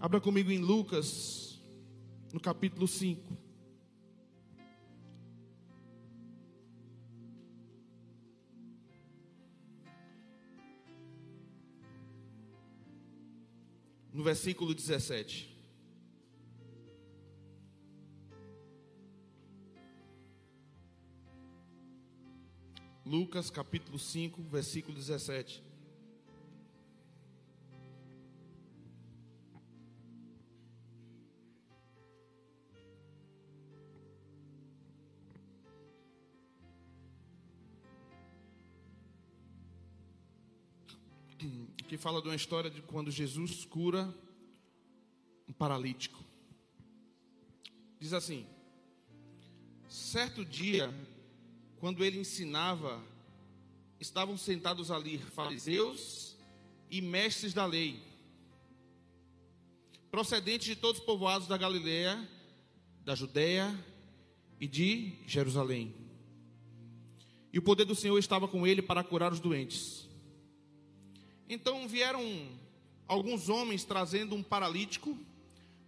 Abra comigo em Lucas, no capítulo 5. No versículo 17. Lucas capítulo 5, versículo 17. Fala de uma história de quando Jesus cura um paralítico. Diz assim: Certo dia, quando ele ensinava, estavam sentados ali fariseus e mestres da lei, procedentes de todos os povoados da Galileia, da Judéia e de Jerusalém. E o poder do Senhor estava com ele para curar os doentes. Então vieram alguns homens trazendo um paralítico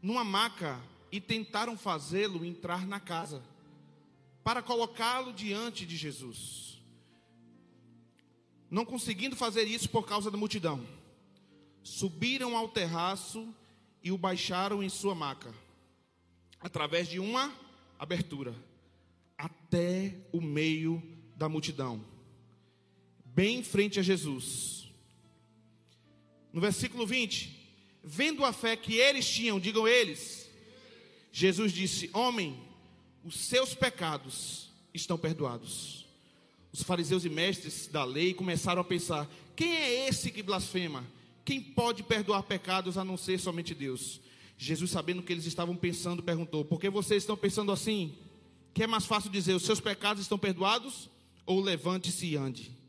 numa maca e tentaram fazê-lo entrar na casa para colocá-lo diante de Jesus. Não conseguindo fazer isso por causa da multidão, subiram ao terraço e o baixaram em sua maca, através de uma abertura, até o meio da multidão, bem em frente a Jesus. No versículo 20, vendo a fé que eles tinham, digam eles, Jesus disse: Homem, os seus pecados estão perdoados. Os fariseus e mestres da lei começaram a pensar: quem é esse que blasfema? Quem pode perdoar pecados a não ser somente Deus? Jesus, sabendo o que eles estavam pensando, perguntou: Por que vocês estão pensando assim? Que é mais fácil dizer: Os seus pecados estão perdoados? Ou levante-se e ande.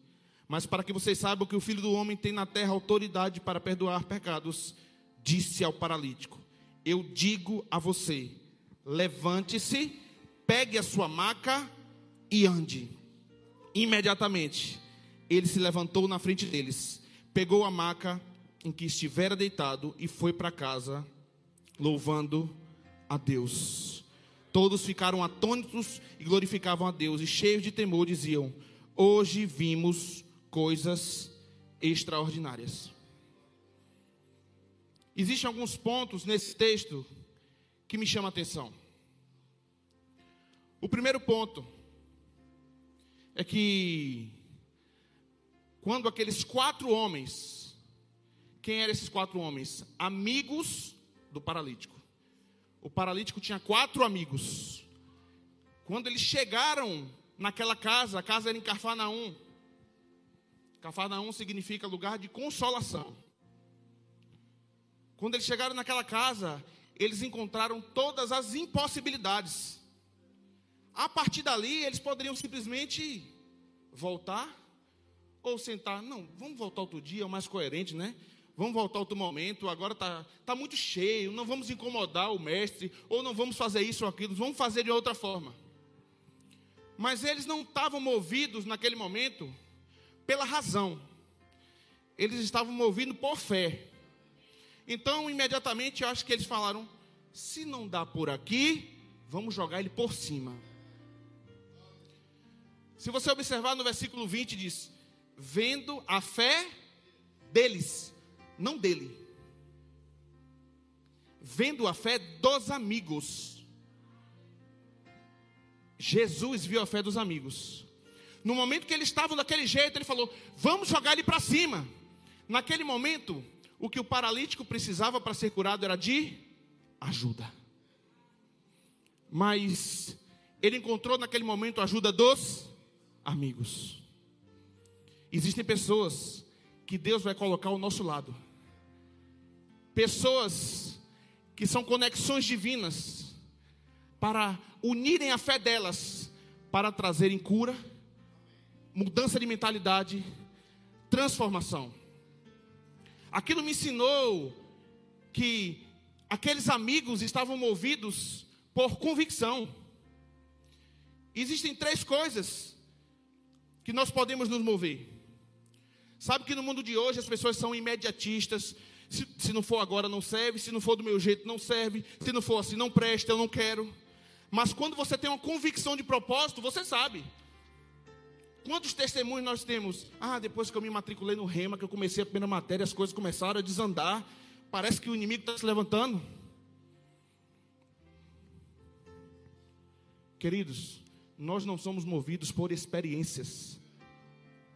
Mas para que vocês saibam que o filho do homem tem na terra autoridade para perdoar pecados, disse ao paralítico: Eu digo a você: levante-se pegue a sua maca e ande. Imediatamente, ele se levantou na frente deles, pegou a maca em que estivera deitado e foi para casa, louvando a Deus. Todos ficaram atônitos e glorificavam a Deus, e cheios de temor diziam: Hoje vimos coisas extraordinárias. Existem alguns pontos nesse texto que me chamam a atenção. O primeiro ponto é que quando aqueles quatro homens, quem eram esses quatro homens? Amigos do paralítico. O paralítico tinha quatro amigos. Quando eles chegaram naquela casa, a casa era em Cafarnaum. Cafarnaum significa lugar de consolação. Quando eles chegaram naquela casa, eles encontraram todas as impossibilidades. A partir dali, eles poderiam simplesmente voltar ou sentar. Não, vamos voltar outro dia, é mais coerente, né? Vamos voltar outro momento. Agora está tá muito cheio. Não vamos incomodar o mestre. Ou não vamos fazer isso ou aquilo. Vamos fazer de outra forma. Mas eles não estavam movidos naquele momento pela razão. Eles estavam movidos por fé. Então, imediatamente, eu acho que eles falaram: se não dá por aqui, vamos jogar ele por cima. Se você observar no versículo 20, diz: Vendo a fé deles, não dele. Vendo a fé dos amigos. Jesus viu a fé dos amigos. No momento que eles estavam daquele jeito, ele falou: Vamos jogar ele para cima. Naquele momento, o que o paralítico precisava para ser curado era de ajuda. Mas ele encontrou naquele momento a ajuda dos amigos. Existem pessoas que Deus vai colocar ao nosso lado. Pessoas que são conexões divinas para unirem a fé delas para trazerem cura, mudança de mentalidade, transformação. Aquilo me ensinou que aqueles amigos estavam movidos por convicção. Existem três coisas que nós podemos nos mover. Sabe que no mundo de hoje as pessoas são imediatistas, Se, se não for agora, não serve. Se não for do meu jeito, não serve. Se não for assim, não presta, eu não quero. Mas quando você tem uma convicção de propósito, você sabe. Quantos testemunhos nós temos? Ah, depois que eu me matriculei no Rema, que eu comecei a primeira matéria, as coisas começaram a desandar. Parece que o inimigo está se levantando. Queridos, nós não somos movidos por experiências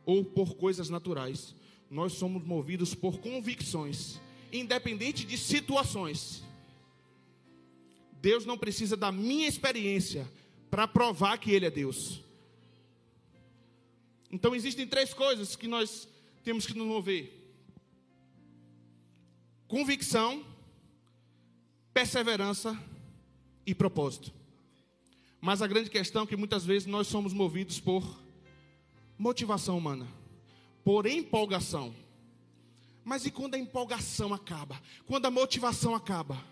ou por coisas naturais. Nós somos movidos por convicções, independente de situações. Deus não precisa da minha experiência para provar que Ele é Deus. Então existem três coisas que nós temos que nos mover: convicção, perseverança e propósito. Mas a grande questão é que muitas vezes nós somos movidos por motivação humana, por empolgação. Mas e quando a empolgação acaba? Quando a motivação acaba?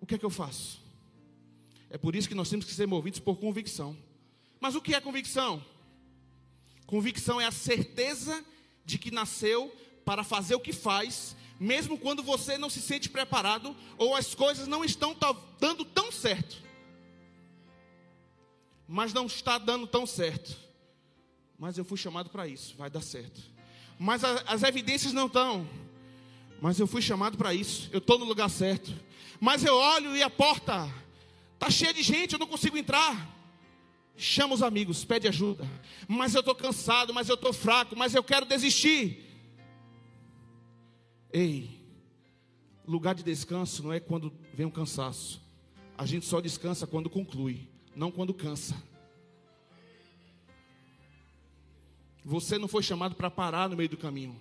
O que é que eu faço? É por isso que nós temos que ser movidos por convicção. Mas o que é convicção? Convicção é a certeza de que nasceu para fazer o que faz, mesmo quando você não se sente preparado ou as coisas não estão dando tão certo. Mas não está dando tão certo. Mas eu fui chamado para isso, vai dar certo. Mas a, as evidências não estão. Mas eu fui chamado para isso, eu estou no lugar certo. Mas eu olho e a porta está cheia de gente, eu não consigo entrar. Chama os amigos, pede ajuda. Mas eu estou cansado, mas eu estou fraco, mas eu quero desistir. Ei, lugar de descanso não é quando vem um cansaço. A gente só descansa quando conclui, não quando cansa. Você não foi chamado para parar no meio do caminho.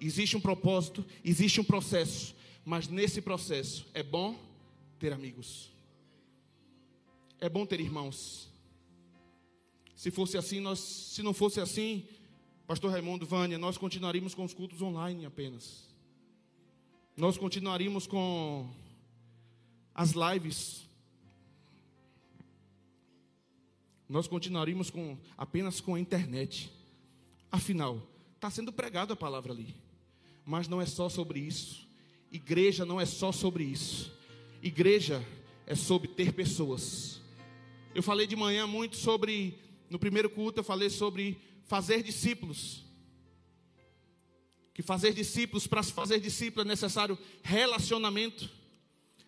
Existe um propósito, existe um processo, mas nesse processo é bom ter amigos. É bom ter irmãos. Se fosse assim, nós, se não fosse assim, Pastor Raimundo, Vânia, nós continuaríamos com os cultos online apenas. Nós continuaríamos com as lives. Nós continuaríamos com apenas com a internet. Afinal, está sendo pregada a palavra ali. Mas não é só sobre isso. Igreja não é só sobre isso. Igreja é sobre ter pessoas. Eu falei de manhã muito sobre no primeiro culto eu falei sobre fazer discípulos. Que fazer discípulos, para fazer discípulo é necessário relacionamento.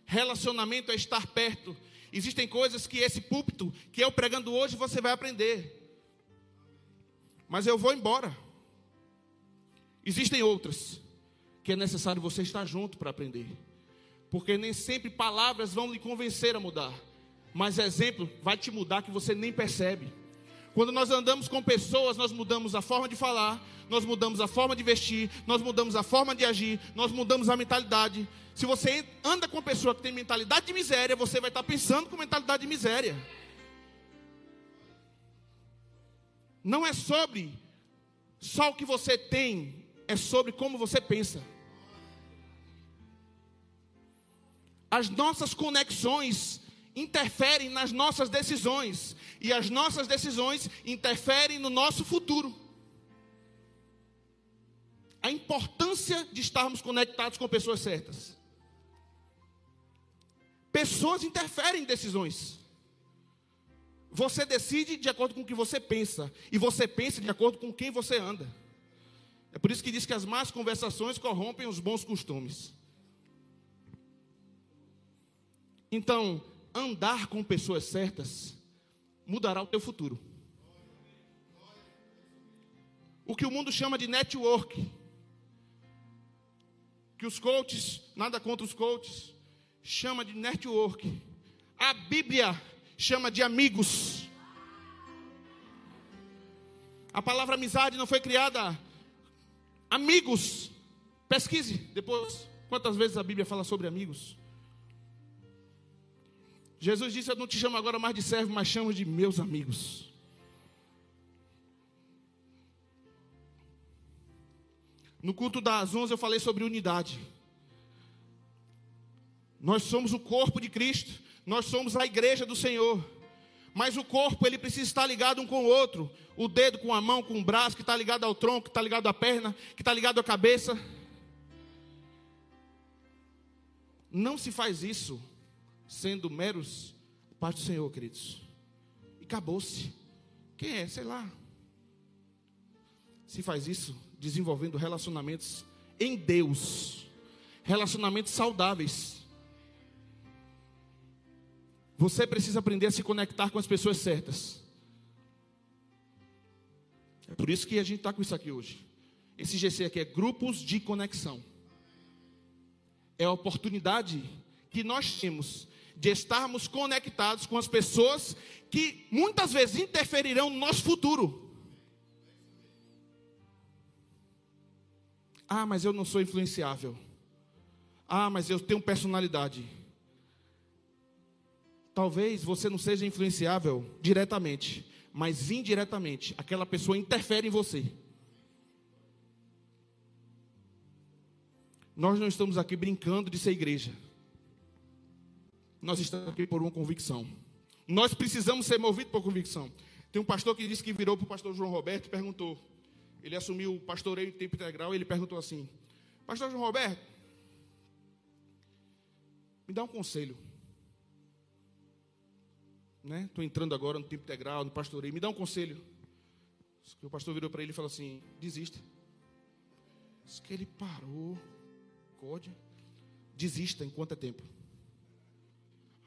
Relacionamento é estar perto. Existem coisas que esse púlpito, que eu pregando hoje, você vai aprender. Mas eu vou embora. Existem outras que é necessário você estar junto para aprender. Porque nem sempre palavras vão lhe convencer a mudar. Mas exemplo vai te mudar que você nem percebe. Quando nós andamos com pessoas, nós mudamos a forma de falar, nós mudamos a forma de vestir, nós mudamos a forma de agir, nós mudamos a mentalidade. Se você anda com uma pessoa que tem mentalidade de miséria, você vai estar pensando com mentalidade de miséria. Não é sobre só o que você tem, é sobre como você pensa. As nossas conexões interferem nas nossas decisões. E as nossas decisões interferem no nosso futuro. A importância de estarmos conectados com pessoas certas. Pessoas interferem em decisões. Você decide de acordo com o que você pensa. E você pensa de acordo com quem você anda. É por isso que diz que as más conversações corrompem os bons costumes. Então, andar com pessoas certas mudará o teu futuro. O que o mundo chama de network, que os coaches, nada contra os coaches, chama de network. A Bíblia chama de amigos. A palavra amizade não foi criada amigos. Pesquise depois quantas vezes a Bíblia fala sobre amigos. Jesus disse: Eu não te chamo agora mais de servo, mas chamo de meus amigos. No culto das 11 eu falei sobre unidade. Nós somos o corpo de Cristo, nós somos a igreja do Senhor. Mas o corpo ele precisa estar ligado um com o outro. O dedo com a mão, com o braço, que está ligado ao tronco, que está ligado à perna, que está ligado à cabeça. Não se faz isso sendo meros paz do Senhor, queridos. E acabou-se. Quem é? Sei lá. Se faz isso desenvolvendo relacionamentos em Deus, relacionamentos saudáveis. Você precisa aprender a se conectar com as pessoas certas. É por isso que a gente está com isso aqui hoje. Esse GC aqui é grupos de conexão. É a oportunidade que nós temos de estarmos conectados com as pessoas que muitas vezes interferirão no nosso futuro. Ah, mas eu não sou influenciável. Ah, mas eu tenho personalidade. Talvez você não seja influenciável diretamente, mas indiretamente, aquela pessoa interfere em você. Nós não estamos aqui brincando de ser igreja. Nós estamos aqui por uma convicção. Nós precisamos ser movidos por convicção. Tem um pastor que disse que virou para o pastor João Roberto e perguntou. Ele assumiu o pastoreio de tempo integral e ele perguntou assim: Pastor João Roberto, me dá um conselho. Estou né? entrando agora no tempo integral, no pastoreio, me dá um conselho. O pastor virou para ele e falou assim: desista. Diz que ele parou, code, desista enquanto é tempo.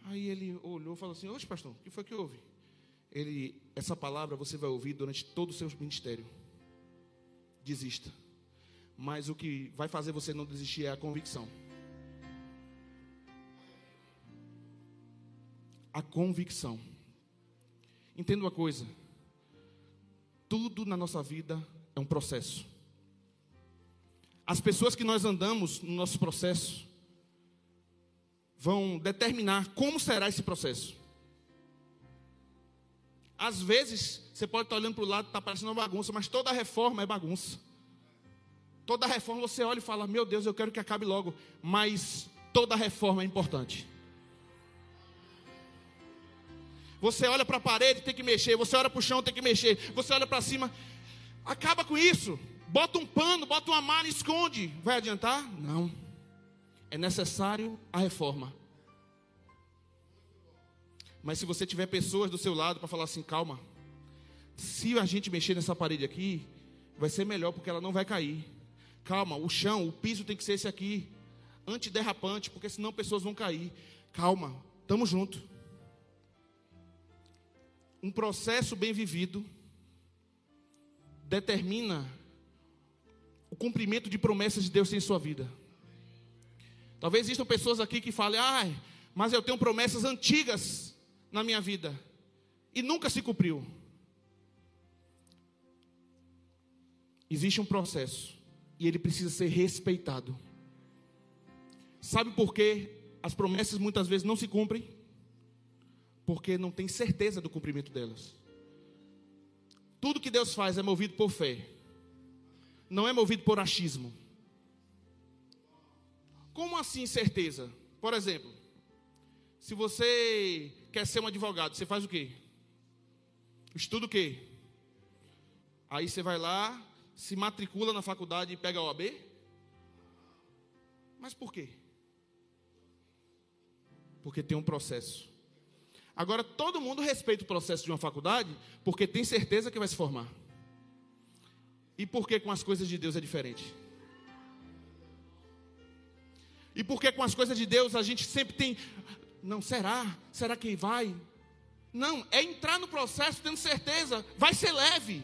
Aí ele olhou e falou assim: Oxe, pastor, o que foi que houve? Ele, essa palavra você vai ouvir durante todo o seu ministério desista. Mas o que vai fazer você não desistir é a convicção. A convicção. Entenda uma coisa: tudo na nossa vida é um processo. As pessoas que nós andamos no nosso processo vão determinar como será esse processo. Às vezes, você pode estar olhando para o lado, está parecendo uma bagunça, mas toda reforma é bagunça. Toda reforma você olha e fala: Meu Deus, eu quero que acabe logo. Mas toda reforma é importante. Você olha para a parede, tem que mexer. Você olha para o chão, tem que mexer. Você olha para cima. Acaba com isso. Bota um pano, bota uma malha, esconde. Vai adiantar? Não. É necessário a reforma. Mas se você tiver pessoas do seu lado para falar assim, calma, se a gente mexer nessa parede aqui, vai ser melhor porque ela não vai cair. Calma, o chão, o piso tem que ser esse aqui, antiderrapante, porque senão pessoas vão cair. Calma, estamos juntos. Um processo bem vivido determina o cumprimento de promessas de Deus em sua vida. Talvez existam pessoas aqui que falem, ah, mas eu tenho promessas antigas na minha vida e nunca se cumpriu. Existe um processo e ele precisa ser respeitado. Sabe por que as promessas muitas vezes não se cumprem? Porque não tem certeza do cumprimento delas. Tudo que Deus faz é movido por fé, não é movido por achismo. Como assim certeza? Por exemplo, se você quer ser um advogado, você faz o quê? Estuda o quê? Aí você vai lá, se matricula na faculdade e pega a OAB? Mas por quê? Porque tem um processo. Agora, todo mundo respeita o processo de uma faculdade porque tem certeza que vai se formar. E por que com as coisas de Deus é diferente? E por que com as coisas de Deus a gente sempre tem não, será? Será que vai? Não, é entrar no processo tendo certeza, vai ser leve.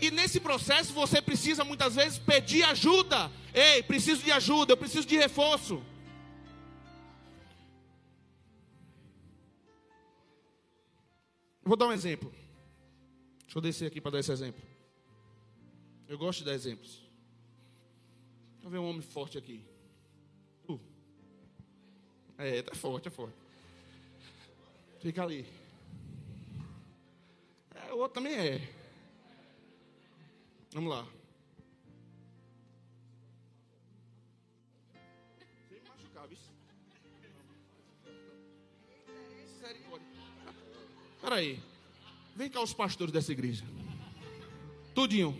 E nesse processo você precisa muitas vezes pedir ajuda. Ei, preciso de ajuda, eu preciso de reforço. Vou dar um exemplo. Deixa eu descer aqui para dar esse exemplo. Eu gosto de dar exemplos. Eu ver um homem forte aqui. É, tá forte, é forte. Fica ali. É, o outro também é. Vamos lá. Sem machucar, viu? Peraí. Vem cá os pastores dessa igreja. Tudinho.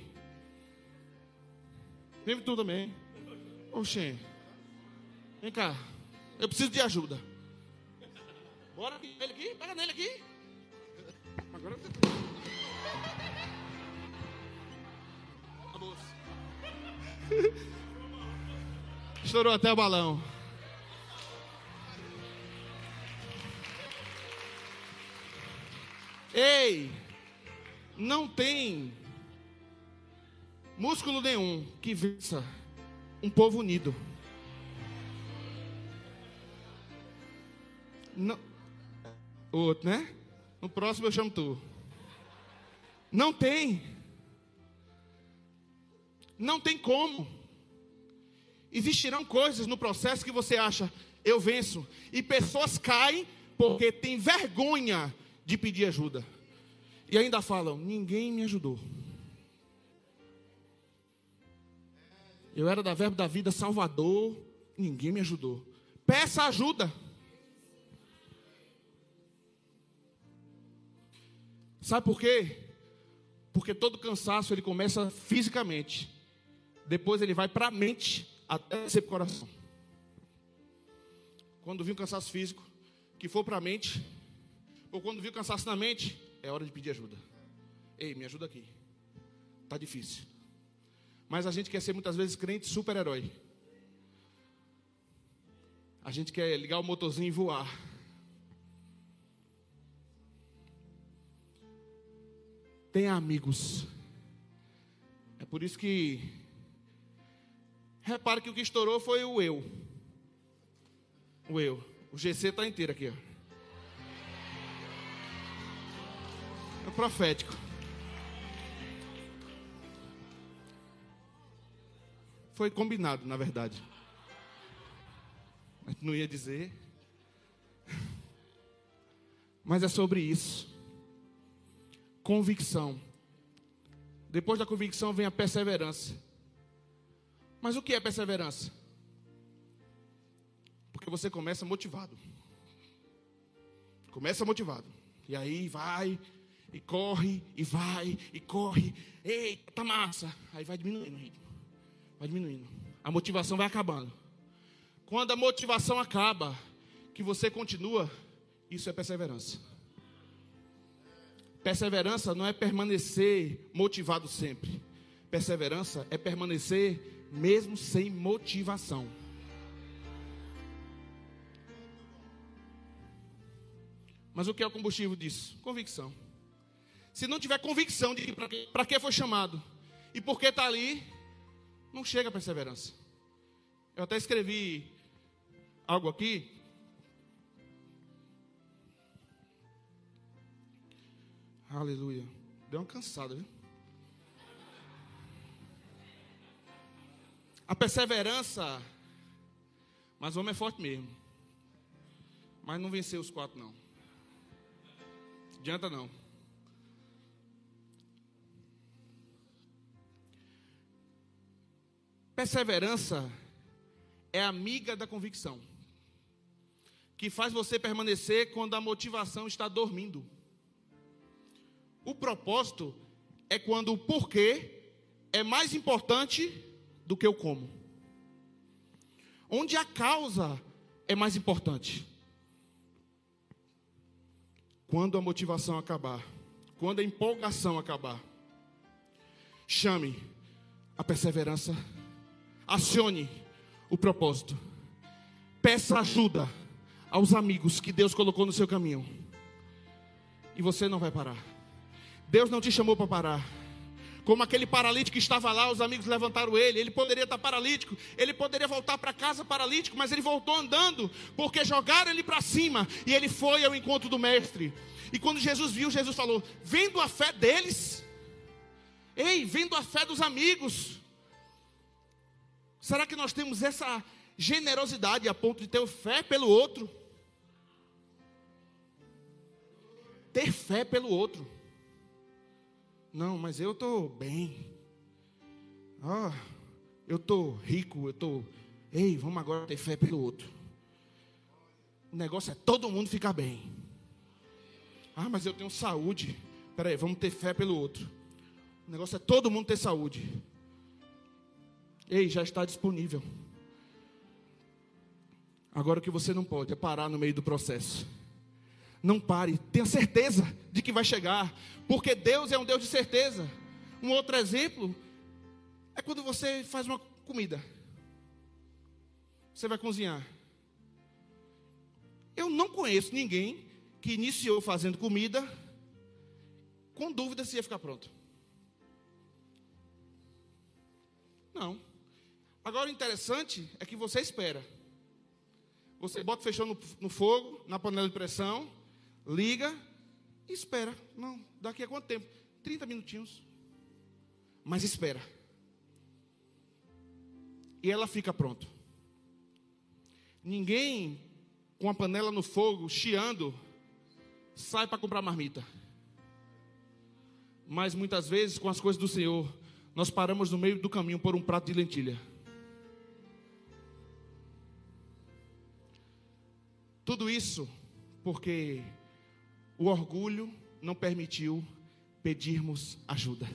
Vem tu também. Oxê. Vem cá. Eu preciso de ajuda. Bora aqui, ele aqui, pega nele aqui. Agora bolsa. Estourou até o balão. Ei, não tem músculo nenhum que vença um povo unido. Não, outro, né? No próximo eu chamo tu. Não tem. Não tem como. Existirão coisas no processo que você acha, eu venço. E pessoas caem porque tem vergonha de pedir ajuda. E ainda falam: ninguém me ajudou. Eu era da Verbo da Vida Salvador, ninguém me ajudou. Peça ajuda. Sabe por quê? Porque todo cansaço ele começa fisicamente. Depois ele vai para a mente até ser para o coração. Quando vir um cansaço físico, que for para a mente, ou quando vir cansaço na mente, é hora de pedir ajuda. Ei, me ajuda aqui. Tá difícil. Mas a gente quer ser muitas vezes crente super-herói. A gente quer ligar o motorzinho e voar. Tenha amigos. É por isso que repare que o que estourou foi o eu. O eu. O GC está inteiro aqui, ó. É profético. Foi combinado, na verdade. Mas não ia dizer. Mas é sobre isso. Convicção. Depois da convicção vem a perseverança. Mas o que é perseverança? Porque você começa motivado. Começa motivado. E aí vai, e corre, e vai, e corre. Eita, tá massa. Aí vai diminuindo o ritmo. Vai diminuindo. A motivação vai acabando. Quando a motivação acaba, que você continua, isso é perseverança. Perseverança não é permanecer motivado sempre. Perseverança é permanecer mesmo sem motivação. Mas o que é o combustível disso? Convicção. Se não tiver convicção de para que foi chamado e por que está ali, não chega a perseverança. Eu até escrevi algo aqui. Aleluia. Deu uma cansada, viu? A perseverança. Mas o homem é forte mesmo. Mas não venceu os quatro, não. Adianta não. Perseverança é amiga da convicção, que faz você permanecer quando a motivação está dormindo. O propósito é quando o porquê é mais importante do que o como. Onde a causa é mais importante. Quando a motivação acabar, quando a empolgação acabar, chame a perseverança Acione o propósito. Peça ajuda aos amigos que Deus colocou no seu caminho. E você não vai parar. Deus não te chamou para parar. Como aquele paralítico que estava lá, os amigos levantaram ele. Ele poderia estar paralítico, ele poderia voltar para casa paralítico, mas ele voltou andando, porque jogaram ele para cima e ele foi ao encontro do Mestre. E quando Jesus viu, Jesus falou: Vendo a fé deles, ei, vendo a fé dos amigos, Será que nós temos essa generosidade a ponto de ter fé pelo outro? Ter fé pelo outro. Não, mas eu estou bem. Ah, eu estou rico, eu estou. Ei, vamos agora ter fé pelo outro. O negócio é todo mundo ficar bem. Ah, mas eu tenho saúde. Peraí, vamos ter fé pelo outro. O negócio é todo mundo ter saúde. Ei, já está disponível. Agora o que você não pode é parar no meio do processo. Não pare, tenha certeza de que vai chegar, porque Deus é um Deus de certeza. Um outro exemplo é quando você faz uma comida. Você vai cozinhar. Eu não conheço ninguém que iniciou fazendo comida com dúvida se ia ficar pronto. Não. Agora o interessante é que você espera. Você bota fechou no, no fogo, na panela de pressão, liga e espera. Não, daqui a quanto tempo? 30 minutinhos. Mas espera. E ela fica pronta. Ninguém com a panela no fogo, chiando, sai para comprar marmita. Mas muitas vezes, com as coisas do Senhor, nós paramos no meio do caminho por um prato de lentilha. Tudo isso porque o orgulho não permitiu pedirmos ajuda.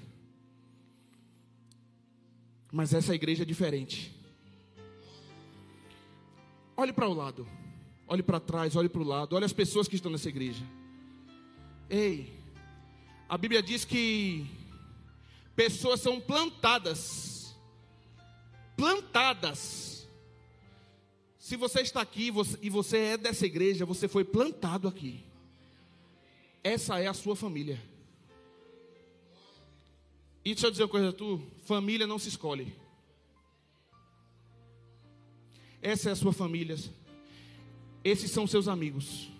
Mas essa igreja é diferente. Olhe para o lado, olhe para trás, olhe para o lado, olhe as pessoas que estão nessa igreja. Ei, a Bíblia diz que pessoas são plantadas. Plantadas. Se você está aqui e você é dessa igreja, você foi plantado aqui. Essa é a sua família. E deixa eu dizer uma coisa a tu: família não se escolhe. Essa é a sua família. Esses são seus amigos.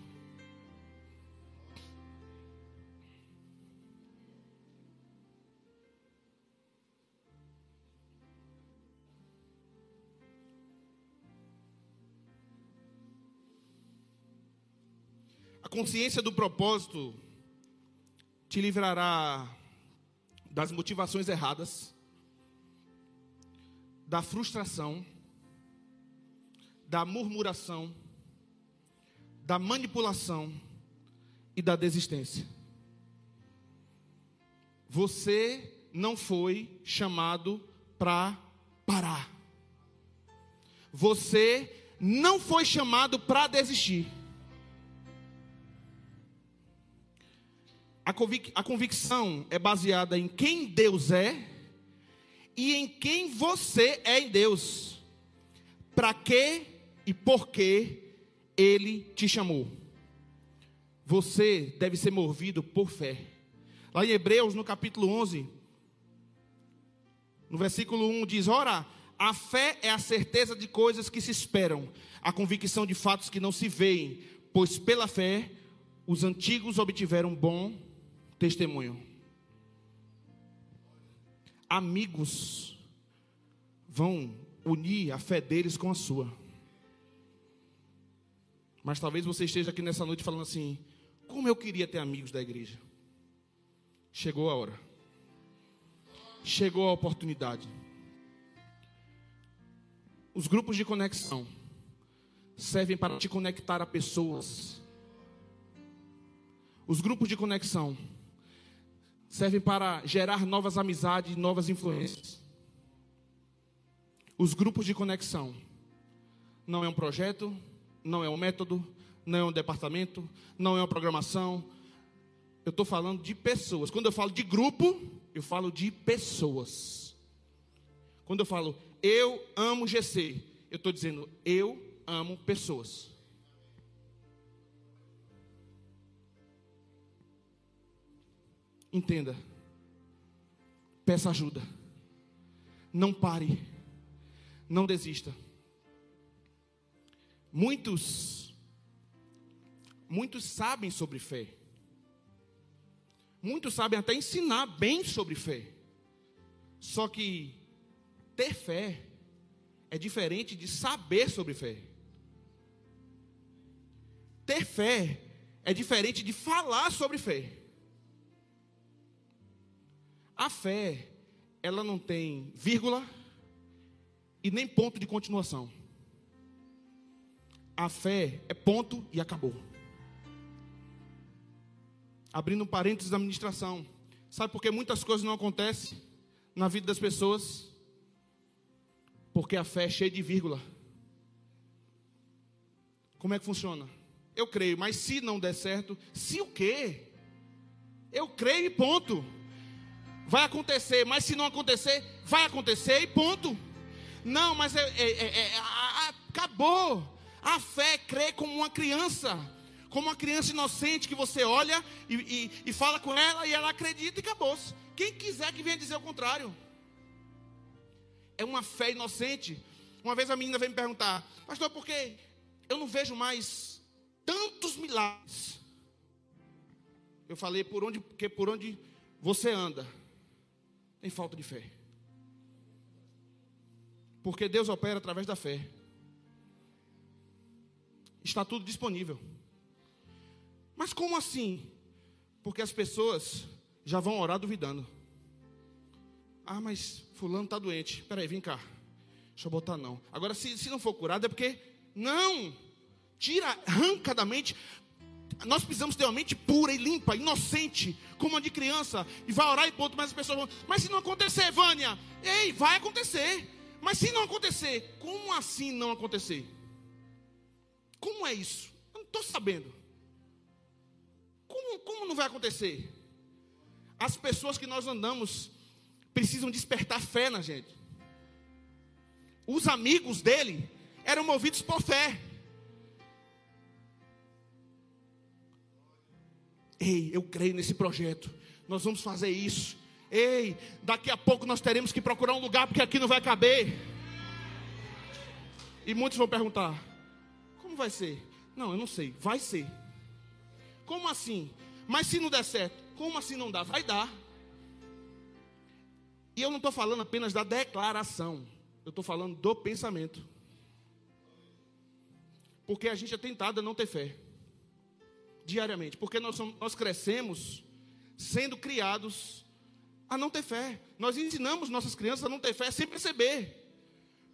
Consciência do propósito te livrará das motivações erradas, da frustração, da murmuração, da manipulação e da desistência. Você não foi chamado para parar. Você não foi chamado para desistir. A, convic a convicção é baseada em quem Deus é e em quem você é em Deus. Para que e por que Ele te chamou. Você deve ser movido por fé. Lá em Hebreus, no capítulo 11, no versículo 1 diz: Ora, a fé é a certeza de coisas que se esperam, a convicção de fatos que não se veem, pois pela fé os antigos obtiveram bom testemunho. Amigos vão unir a fé deles com a sua. Mas talvez você esteja aqui nessa noite falando assim: como eu queria ter amigos da igreja. Chegou a hora. Chegou a oportunidade. Os grupos de conexão servem para te conectar a pessoas. Os grupos de conexão servem para gerar novas amizades, novas influências. Os grupos de conexão não é um projeto, não é um método, não é um departamento, não é uma programação. Eu estou falando de pessoas. Quando eu falo de grupo, eu falo de pessoas. Quando eu falo eu amo GC, eu estou dizendo eu amo pessoas. Entenda. Peça ajuda. Não pare. Não desista. Muitos muitos sabem sobre fé. Muitos sabem até ensinar bem sobre fé. Só que ter fé é diferente de saber sobre fé. Ter fé é diferente de falar sobre fé. A fé, ela não tem vírgula e nem ponto de continuação. A fé é ponto e acabou. Abrindo um parênteses da administração. Sabe por que muitas coisas não acontecem na vida das pessoas? Porque a fé é cheia de vírgula. Como é que funciona? Eu creio, mas se não der certo, se o quê? Eu creio e ponto. Vai acontecer, mas se não acontecer, vai acontecer e ponto. Não, mas é, é, é, é acabou. A fé crê como uma criança, como uma criança inocente que você olha e, e, e fala com ela e ela acredita e acabou-se. Quem quiser que venha dizer o contrário. É uma fé inocente. Uma vez a menina veio me perguntar, pastor, por que eu não vejo mais tantos milagres? Eu falei, por onde, porque por onde você anda, tem falta de fé. Porque Deus opera através da fé. Está tudo disponível. Mas como assim? Porque as pessoas já vão orar duvidando. Ah, mas fulano está doente. Peraí, vem cá. Deixa eu botar não. Agora, se, se não for curado, é porque. Não! Tira, arranca da mente. Nós precisamos ter uma mente pura e limpa, inocente, como a de criança. E vai orar e ponto, mas as pessoas vão. Mas se não acontecer, Vânia, ei, vai acontecer. Mas se não acontecer, como assim não acontecer? Como é isso? Eu não estou sabendo. Como, como não vai acontecer? As pessoas que nós andamos precisam despertar fé na gente. Os amigos dele eram movidos por fé. Ei, eu creio nesse projeto. Nós vamos fazer isso. Ei, daqui a pouco nós teremos que procurar um lugar porque aqui não vai caber. E muitos vão perguntar: como vai ser? Não, eu não sei. Vai ser. Como assim? Mas se não der certo, como assim não dá? Vai dar. E eu não estou falando apenas da declaração, eu estou falando do pensamento. Porque a gente é tentado a não ter fé diariamente, porque nós, somos, nós crescemos sendo criados a não ter fé. Nós ensinamos nossas crianças a não ter fé sem perceber.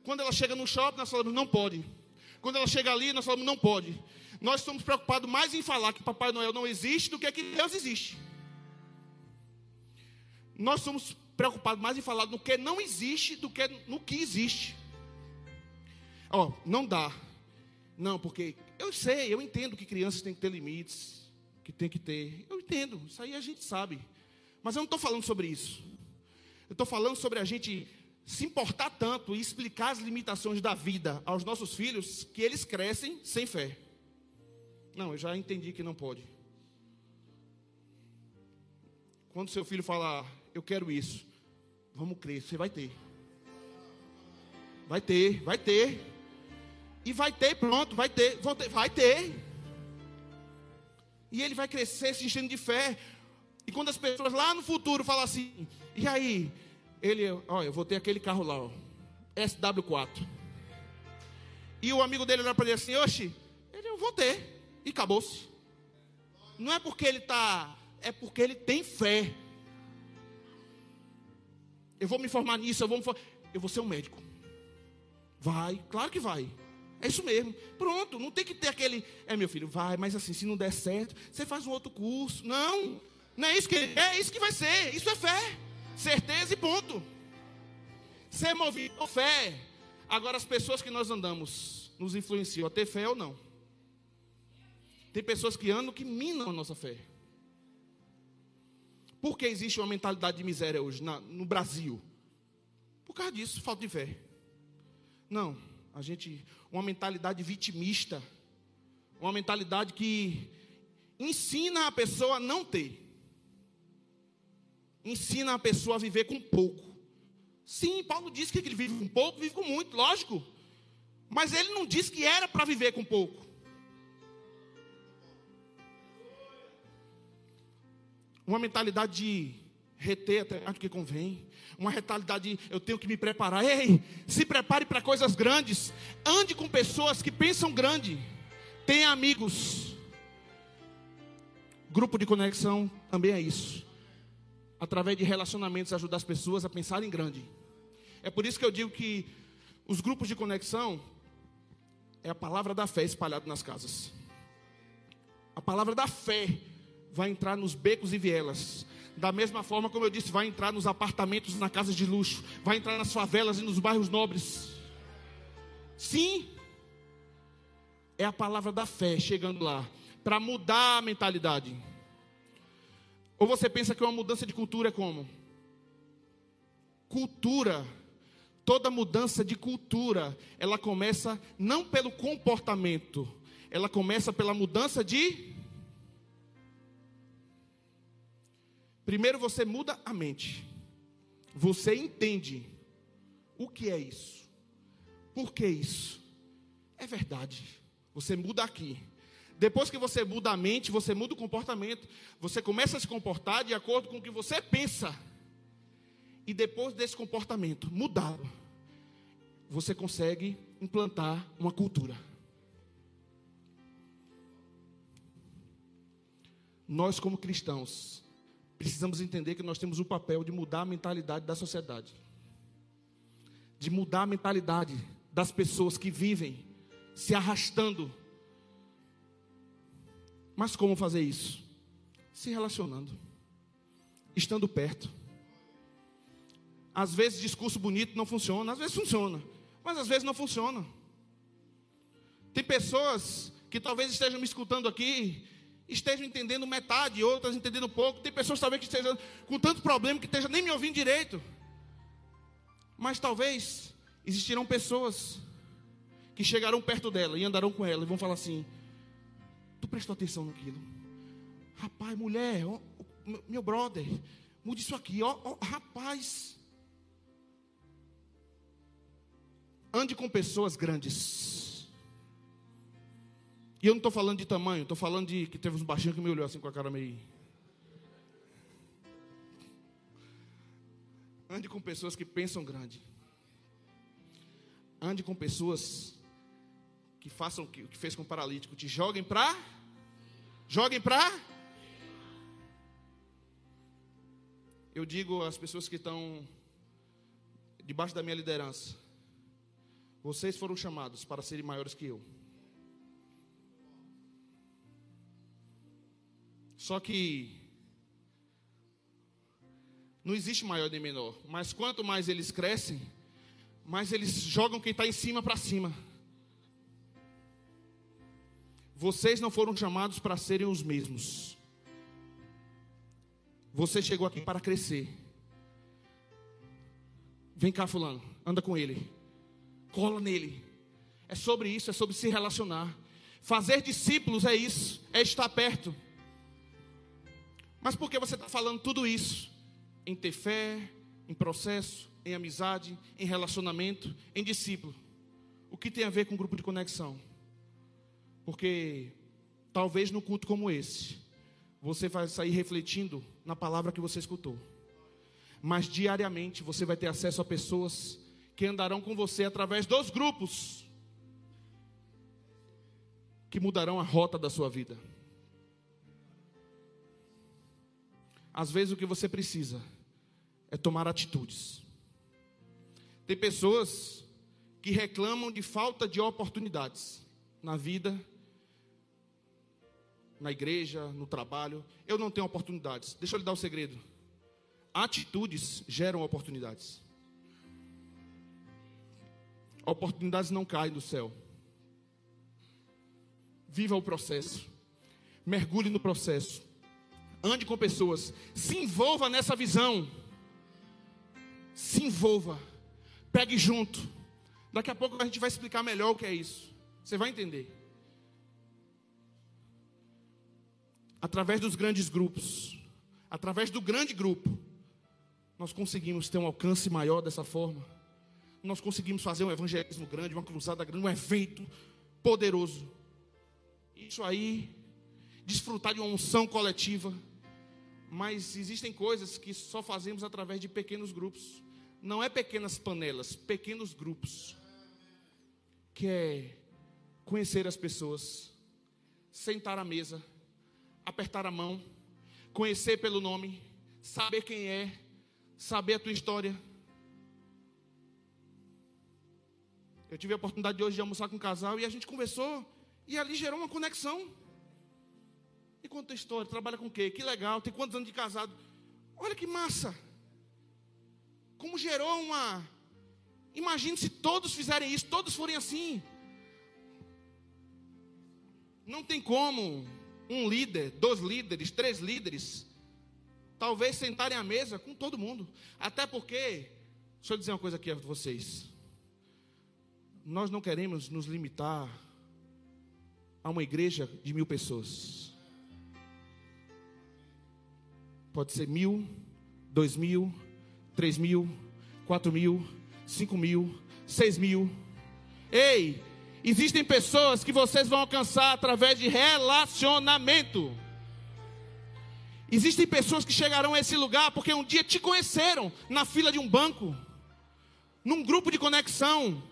Quando ela chega no shopping, nós falamos, não pode. Quando ela chega ali, nós falamos, não pode. Nós estamos preocupados mais em falar que Papai Noel não existe do que que Deus existe. Nós somos preocupados mais em falar no que não existe do que no que existe. Ó, oh, não dá. Não, porque eu sei, eu entendo que crianças têm que ter limites, que tem que ter. Eu entendo, isso aí a gente sabe. Mas eu não estou falando sobre isso. Eu estou falando sobre a gente se importar tanto e explicar as limitações da vida aos nossos filhos que eles crescem sem fé. Não, eu já entendi que não pode. Quando seu filho falar, eu quero isso, vamos crer, você vai ter. Vai ter, vai ter. E vai ter, pronto, vai ter, vai ter. E ele vai crescer se enchendo de fé. E quando as pessoas lá no futuro falam assim, e aí? Ele, ó, eu vou ter aquele carro lá, ó, SW4. E o amigo dele olha para ele assim, oxe, ele, eu vou ter. E acabou-se. Não é porque ele está, é porque ele tem fé. Eu vou me formar nisso, eu vou, eu vou ser um médico. Vai, claro que vai. É isso mesmo. Pronto, não tem que ter aquele. É meu filho, vai, mas assim, se não der certo, você faz um outro curso. Não. Não é isso que é isso que vai ser. Isso é fé. Certeza e ponto. Ser movido por fé. Agora as pessoas que nós andamos nos influenciam a ter fé ou não. Tem pessoas que andam que minam a nossa fé. Por que existe uma mentalidade de miséria hoje na, no Brasil? Por causa disso, falta de fé. Não, a gente, uma mentalidade vitimista, uma mentalidade que ensina a pessoa a não ter ensina a pessoa a viver com pouco. Sim, Paulo disse que ele vive com pouco, vive com muito, lógico. Mas ele não disse que era para viver com pouco. Uma mentalidade de reter até mais do que convém. Uma mentalidade de eu tenho que me preparar. Ei, se prepare para coisas grandes. Ande com pessoas que pensam grande. Tenha amigos. Grupo de conexão também é isso através de relacionamentos, ajudar as pessoas a pensar em grande. É por isso que eu digo que os grupos de conexão é a palavra da fé espalhada nas casas. A palavra da fé vai entrar nos becos e vielas. Da mesma forma como eu disse, vai entrar nos apartamentos, na casas de luxo, vai entrar nas favelas e nos bairros nobres. Sim. é a palavra da fé chegando lá para mudar a mentalidade. Ou você pensa que uma mudança de cultura é como? Cultura, toda mudança de cultura, ela começa não pelo comportamento, ela começa pela mudança de. Primeiro você muda a mente, você entende o que é isso, por que isso, é verdade, você muda aqui. Depois que você muda a mente, você muda o comportamento, você começa a se comportar de acordo com o que você pensa. E depois desse comportamento mudado, você consegue implantar uma cultura. Nós, como cristãos, precisamos entender que nós temos o papel de mudar a mentalidade da sociedade, de mudar a mentalidade das pessoas que vivem se arrastando mas como fazer isso? Se relacionando, estando perto. Às vezes discurso bonito não funciona, às vezes funciona, mas às vezes não funciona. Tem pessoas que talvez estejam me escutando aqui, estejam entendendo metade, outras entendendo pouco. Tem pessoas talvez que estejam com tanto problema que estejam nem me ouvindo direito. Mas talvez existirão pessoas que chegarão perto dela e andarão com ela e vão falar assim: Tu prestou atenção naquilo? Rapaz, mulher, meu brother, mude isso aqui, ó, rapaz. Ande com pessoas grandes. E eu não estou falando de tamanho, estou falando de que teve uns baixinhos que me olhou assim com a cara meio. Ande com pessoas que pensam grande. Ande com pessoas que façam o que, fez com o paralítico, te joguem para joguem para Eu digo às pessoas que estão debaixo da minha liderança, vocês foram chamados para serem maiores que eu. Só que não existe maior nem menor, mas quanto mais eles crescem, mais eles jogam quem está em cima para cima. Vocês não foram chamados para serem os mesmos. Você chegou aqui para crescer. Vem cá, Fulano, anda com ele, cola nele. É sobre isso, é sobre se relacionar. Fazer discípulos é isso, é estar perto. Mas por que você está falando tudo isso? Em ter fé, em processo, em amizade, em relacionamento, em discípulo. O que tem a ver com grupo de conexão? Porque talvez no culto como esse, você vai sair refletindo na palavra que você escutou. Mas diariamente você vai ter acesso a pessoas que andarão com você através dos grupos que mudarão a rota da sua vida. Às vezes o que você precisa é tomar atitudes. Tem pessoas que reclamam de falta de oportunidades na vida na igreja, no trabalho, eu não tenho oportunidades. Deixa eu lhe dar o um segredo. Atitudes geram oportunidades. Oportunidades não caem do céu. Viva o processo. Mergulhe no processo. Ande com pessoas. Se envolva nessa visão. Se envolva. Pegue junto. Daqui a pouco a gente vai explicar melhor o que é isso. Você vai entender. através dos grandes grupos, através do grande grupo, nós conseguimos ter um alcance maior dessa forma. Nós conseguimos fazer um evangelismo grande, uma cruzada grande, um evento poderoso. Isso aí, desfrutar de uma unção coletiva. Mas existem coisas que só fazemos através de pequenos grupos. Não é pequenas panelas, pequenos grupos. Que é conhecer as pessoas, sentar à mesa, apertar a mão, conhecer pelo nome, saber quem é, saber a tua história. Eu tive a oportunidade de hoje de almoçar com um casal e a gente conversou e ali gerou uma conexão. E conta a história, trabalha com o quê? Que legal, tem quantos anos de casado? Olha que massa. Como gerou uma. Imagine se todos fizerem isso, todos forem assim. Não tem como um líder, dois líderes, três líderes, talvez sentarem à mesa com todo mundo. Até porque, deixa eu dizer uma coisa aqui a vocês. Nós não queremos nos limitar a uma igreja de mil pessoas. Pode ser mil, dois mil, três mil, quatro mil, cinco mil, seis mil. Ei, existem pessoas que vocês vão alcançar através de relacionamento. Existem pessoas que chegarão a esse lugar porque um dia te conheceram na fila de um banco, num grupo de conexão,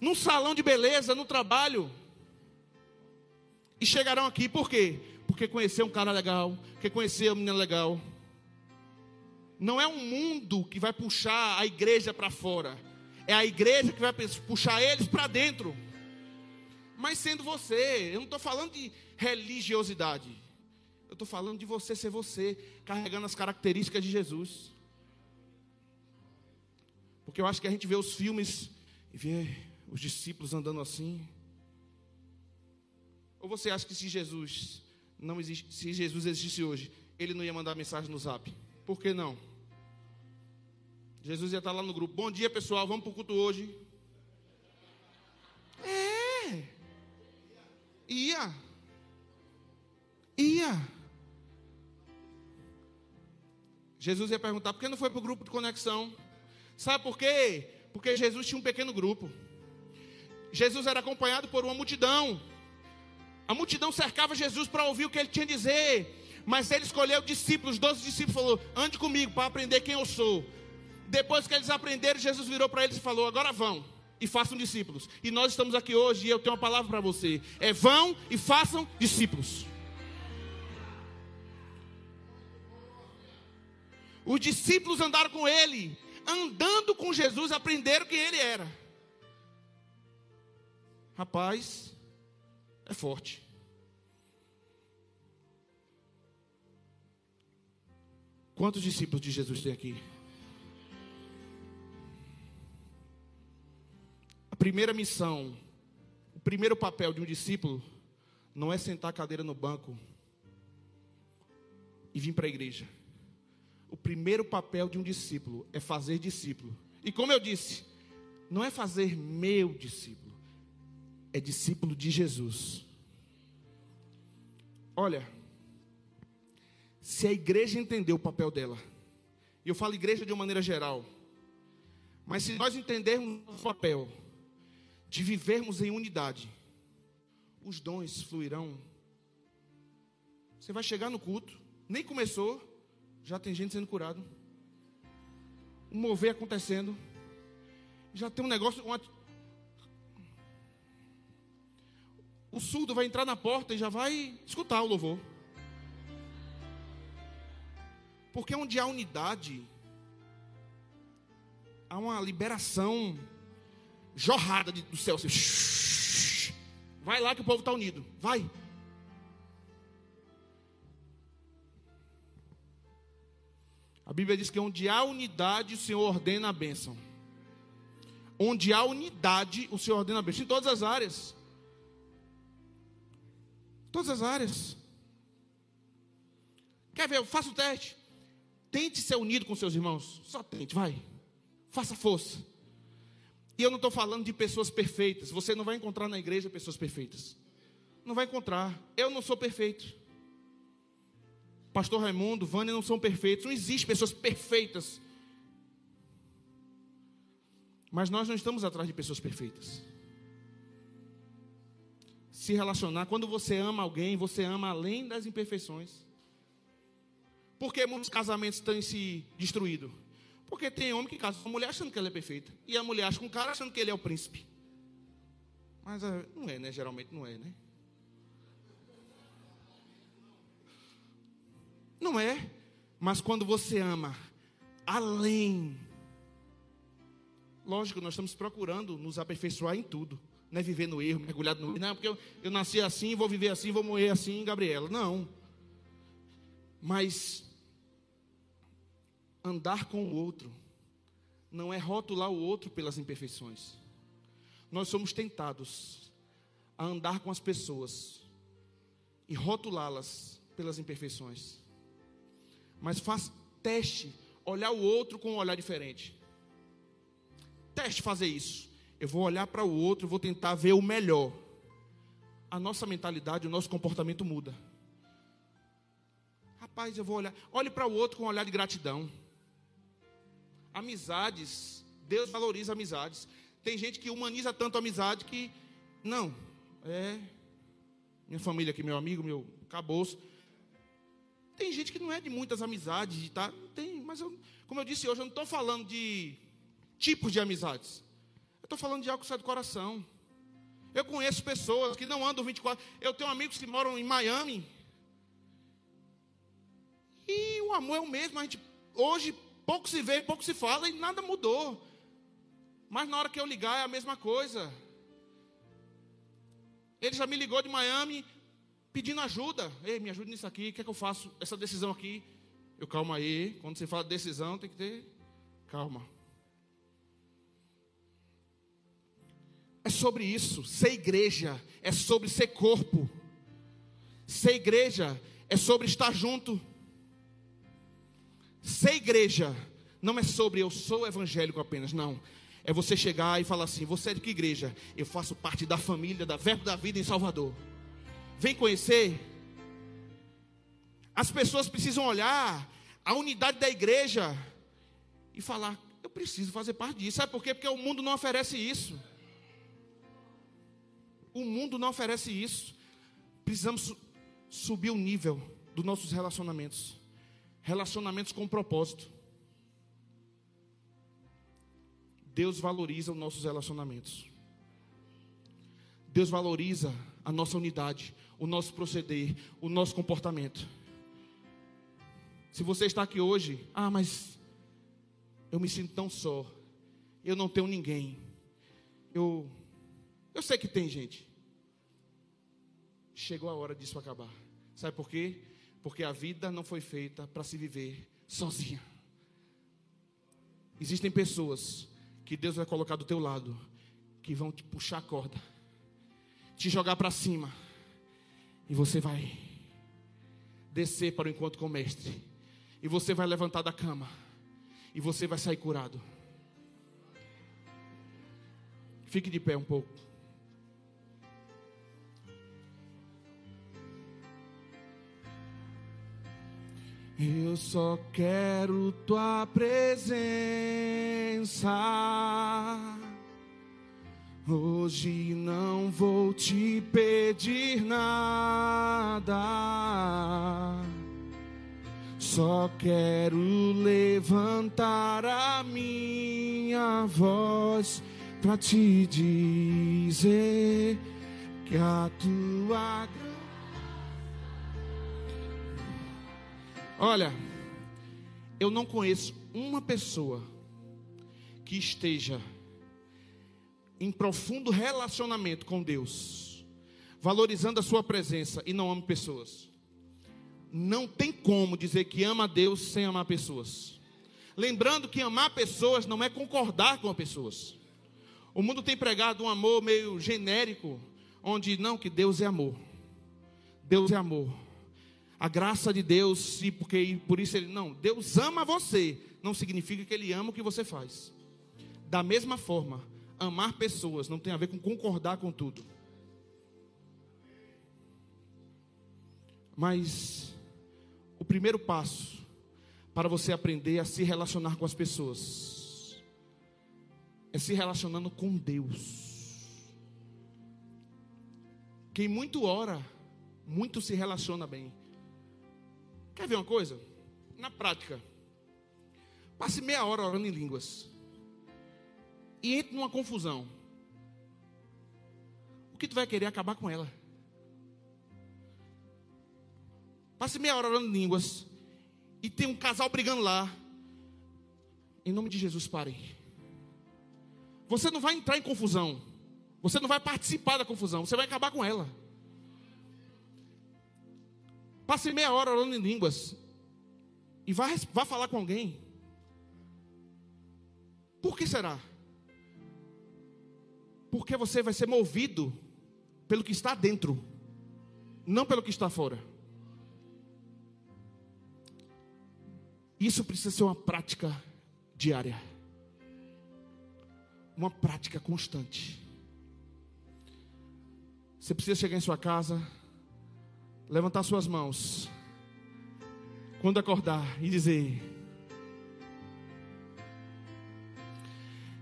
num salão de beleza, no trabalho. E chegarão aqui por quê? Porque conheceu um cara legal, porque conheceu uma menina legal. Não é um mundo que vai puxar a igreja para fora. É a igreja que vai puxar eles para dentro. Mas sendo você, eu não estou falando de religiosidade. Eu estou falando de você ser você, carregando as características de Jesus. Porque eu acho que a gente vê os filmes e vê os discípulos andando assim. Ou você acha que se Jesus não existe, se Jesus existisse hoje, ele não ia mandar mensagem no Zap? Por que não? Jesus ia estar lá no grupo. Bom dia, pessoal. Vamos para o culto hoje. É. Ia. Ia. Jesus ia perguntar: por que não foi para o grupo de conexão? Sabe por quê? Porque Jesus tinha um pequeno grupo. Jesus era acompanhado por uma multidão. A multidão cercava Jesus para ouvir o que ele tinha a dizer. Mas ele escolheu discípulos, doze discípulos, falou: ande comigo para aprender quem eu sou. Depois que eles aprenderam, Jesus virou para eles e falou: agora vão e façam discípulos. E nós estamos aqui hoje e eu tenho uma palavra para você: é vão e façam discípulos. Os discípulos andaram com ele, andando com Jesus, aprenderam quem ele era. Rapaz, é forte. Quantos discípulos de Jesus tem aqui? A primeira missão, o primeiro papel de um discípulo não é sentar a cadeira no banco e vir para a igreja. O primeiro papel de um discípulo é fazer discípulo. E como eu disse, não é fazer meu discípulo, é discípulo de Jesus. Olha, se a igreja entender o papel dela, e eu falo igreja de uma maneira geral, mas se nós entendermos o papel de vivermos em unidade, os dons fluirão. Você vai chegar no culto, nem começou, já tem gente sendo curado, um mover acontecendo, já tem um negócio, uma... o surdo vai entrar na porta e já vai escutar o louvor. Porque onde há unidade, há uma liberação jorrada do céu. Assim, vai lá que o povo está unido. Vai. A Bíblia diz que onde há unidade, o Senhor ordena a bênção. Onde há unidade, o Senhor ordena a bênção. Em todas as áreas. Todas as áreas. Quer ver? Faça o teste. Tente ser unido com seus irmãos. Só tente, vai. Faça força. E eu não estou falando de pessoas perfeitas. Você não vai encontrar na igreja pessoas perfeitas. Não vai encontrar. Eu não sou perfeito. Pastor Raimundo, Vânia não são perfeitos. Não existe pessoas perfeitas. Mas nós não estamos atrás de pessoas perfeitas. Se relacionar, quando você ama alguém, você ama além das imperfeições. Por que muitos casamentos têm se destruído? Porque tem homem que casa com a mulher achando que ela é perfeita. E a mulher acha com o cara achando que ele é o príncipe. Mas é, não é, né? Geralmente não é, né? Não é. Mas quando você ama além. Lógico, nós estamos procurando nos aperfeiçoar em tudo. Não é viver no erro, mergulhado no erro. Não, porque eu, eu nasci assim, vou viver assim, vou morrer assim, Gabriela. Não. Mas andar com o outro não é rotular o outro pelas imperfeições. Nós somos tentados a andar com as pessoas em rotulá-las pelas imperfeições. Mas faça teste, olhar o outro com um olhar diferente. Teste fazer isso. Eu vou olhar para o outro e vou tentar ver o melhor. A nossa mentalidade, o nosso comportamento muda. Rapaz, eu vou olhar. Olhe para o outro com um olhar de gratidão. Amizades, Deus valoriza amizades. Tem gente que humaniza tanto a amizade que, não, é minha família aqui, meu amigo, meu cabouço. Tem gente que não é de muitas amizades, tá? Tem, mas eu, como eu disse hoje, eu não estou falando de tipos de amizades. Eu estou falando de algo que sai do coração. Eu conheço pessoas que não andam 24. Eu tenho amigos que moram em Miami. E o amor é o mesmo. A gente, hoje pouco se vê, pouco se fala e nada mudou. Mas na hora que eu ligar é a mesma coisa. Ele já me ligou de Miami pedindo ajuda. Ei, me ajude nisso aqui, o que é que eu faço? Essa decisão aqui. Eu, calma aí. Quando você fala de decisão, tem que ter calma. É sobre isso. Ser igreja é sobre ser corpo. Ser igreja é sobre estar junto. Ser igreja não é sobre eu sou evangélico apenas, não. É você chegar e falar assim: você é de que igreja? Eu faço parte da família da Verbo da Vida em Salvador. Vem conhecer. As pessoas precisam olhar a unidade da igreja e falar: eu preciso fazer parte disso. Sabe por quê? Porque o mundo não oferece isso. O mundo não oferece isso. Precisamos subir o nível dos nossos relacionamentos relacionamentos com propósito. Deus valoriza os nossos relacionamentos. Deus valoriza a nossa unidade, o nosso proceder, o nosso comportamento. Se você está aqui hoje, ah, mas eu me sinto tão só, eu não tenho ninguém. Eu, eu sei que tem gente. Chegou a hora disso acabar. Sabe por quê? Porque a vida não foi feita para se viver sozinha. Existem pessoas que Deus vai colocar do teu lado, que vão te puxar a corda, te jogar para cima, e você vai descer para o encontro com o Mestre, e você vai levantar da cama, e você vai sair curado. Fique de pé um pouco. Eu só quero tua presença. Hoje não vou te pedir nada. Só quero levantar a minha voz para te dizer que a tua Olha, eu não conheço uma pessoa que esteja em profundo relacionamento com Deus, valorizando a sua presença e não ame pessoas. Não tem como dizer que ama a Deus sem amar pessoas. Lembrando que amar pessoas não é concordar com as pessoas. O mundo tem pregado um amor meio genérico, onde não, que Deus é amor. Deus é amor a graça de Deus, e porque por isso ele não, Deus ama você, não significa que ele ama o que você faz. Da mesma forma, amar pessoas não tem a ver com concordar com tudo. Mas o primeiro passo para você aprender a se relacionar com as pessoas é se relacionando com Deus. Quem muito ora, muito se relaciona bem. Quer ver uma coisa? Na prática, passe meia hora orando em línguas e entre numa confusão. O que tu vai querer é acabar com ela? Passe meia hora orando em línguas e tem um casal brigando lá. Em nome de Jesus, pare. Você não vai entrar em confusão. Você não vai participar da confusão. Você vai acabar com ela. Passe meia hora orando em línguas. E vá, vá falar com alguém. Por que será? Porque você vai ser movido pelo que está dentro. não pelo que está fora. Isso precisa ser uma prática diária, uma prática constante. Você precisa chegar em sua casa, levantar suas mãos, quando acordar e dizer: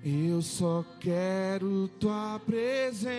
Eu só quero tua presença.